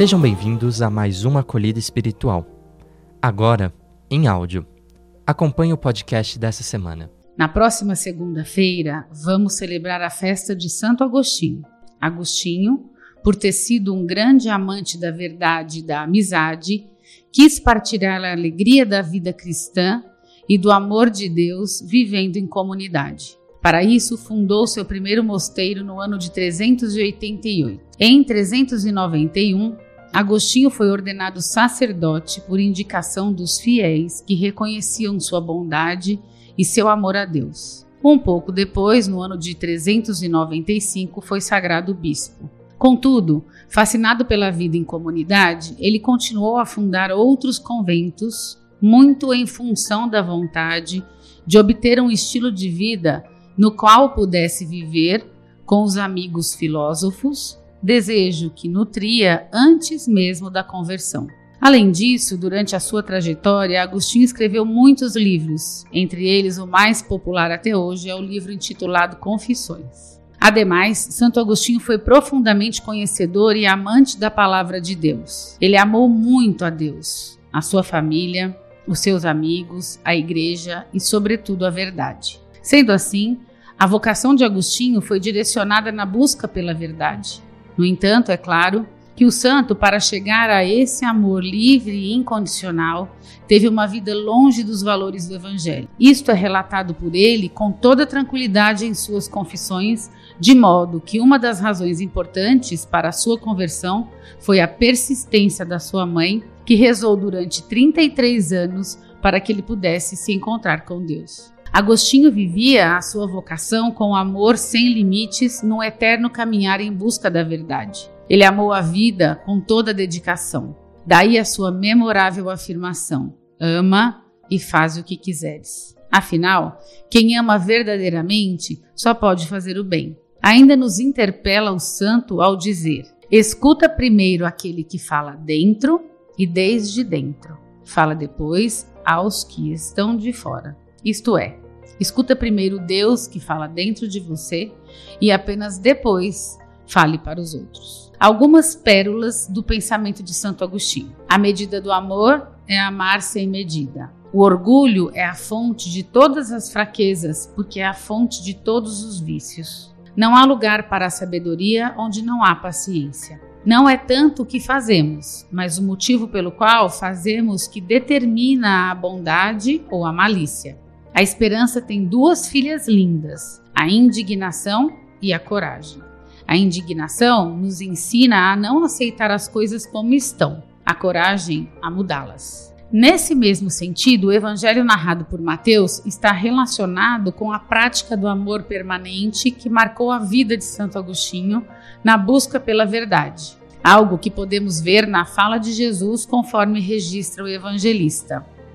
Sejam bem-vindos a mais uma acolhida espiritual. Agora, em áudio. Acompanhe o podcast dessa semana. Na próxima segunda-feira, vamos celebrar a festa de Santo Agostinho. Agostinho, por ter sido um grande amante da verdade e da amizade, quis partilhar a alegria da vida cristã e do amor de Deus vivendo em comunidade. Para isso, fundou seu primeiro mosteiro no ano de 388. Em 391, Agostinho foi ordenado sacerdote por indicação dos fiéis que reconheciam sua bondade e seu amor a Deus. Um pouco depois, no ano de 395, foi sagrado bispo. Contudo, fascinado pela vida em comunidade, ele continuou a fundar outros conventos, muito em função da vontade de obter um estilo de vida no qual pudesse viver com os amigos filósofos, desejo que nutria antes mesmo da conversão. Além disso, durante a sua trajetória, Agostinho escreveu muitos livros, entre eles o mais popular até hoje é o livro intitulado Confissões. Ademais, Santo Agostinho foi profundamente conhecedor e amante da palavra de Deus. Ele amou muito a Deus, a sua família, os seus amigos, a igreja e, sobretudo, a verdade. Sendo assim, a vocação de Agostinho foi direcionada na busca pela verdade. No entanto, é claro que o santo, para chegar a esse amor livre e incondicional, teve uma vida longe dos valores do Evangelho. Isto é relatado por ele com toda tranquilidade em suas confissões, de modo que uma das razões importantes para a sua conversão foi a persistência da sua mãe, que rezou durante 33 anos para que ele pudesse se encontrar com Deus. Agostinho vivia a sua vocação com amor sem limites no eterno caminhar em busca da verdade. Ele amou a vida com toda a dedicação. Daí a sua memorável afirmação: ama e faz o que quiseres. Afinal, quem ama verdadeiramente só pode fazer o bem. Ainda nos interpela o santo ao dizer: escuta primeiro aquele que fala dentro e desde dentro. Fala depois aos que estão de fora. Isto é, escuta primeiro Deus que fala dentro de você e apenas depois fale para os outros. Algumas pérolas do pensamento de Santo Agostinho. A medida do amor é amar sem medida. O orgulho é a fonte de todas as fraquezas, porque é a fonte de todos os vícios. Não há lugar para a sabedoria onde não há paciência. Não é tanto o que fazemos, mas o motivo pelo qual fazemos que determina a bondade ou a malícia. A esperança tem duas filhas lindas, a indignação e a coragem. A indignação nos ensina a não aceitar as coisas como estão, a coragem a mudá-las. Nesse mesmo sentido, o evangelho narrado por Mateus está relacionado com a prática do amor permanente que marcou a vida de Santo Agostinho na busca pela verdade, algo que podemos ver na fala de Jesus conforme registra o evangelista.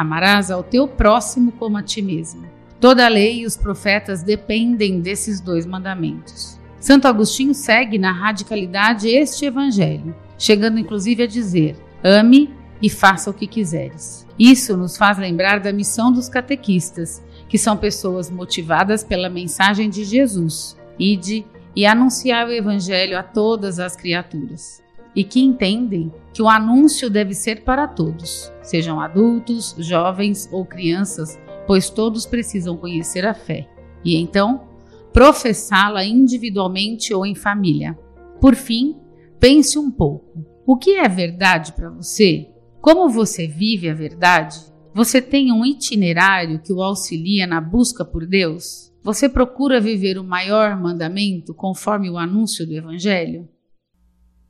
Amarás ao teu próximo como a ti mesmo. Toda a lei e os profetas dependem desses dois mandamentos. Santo Agostinho segue na radicalidade este evangelho, chegando inclusive a dizer: ame e faça o que quiseres. Isso nos faz lembrar da missão dos catequistas, que são pessoas motivadas pela mensagem de Jesus, ide e anunciar o evangelho a todas as criaturas e que entendem que o anúncio deve ser para todos, sejam adultos, jovens ou crianças, pois todos precisam conhecer a fé e então professá-la individualmente ou em família. Por fim, pense um pouco: o que é verdade para você? Como você vive a verdade? Você tem um itinerário que o auxilia na busca por Deus? Você procura viver o maior mandamento conforme o anúncio do Evangelho?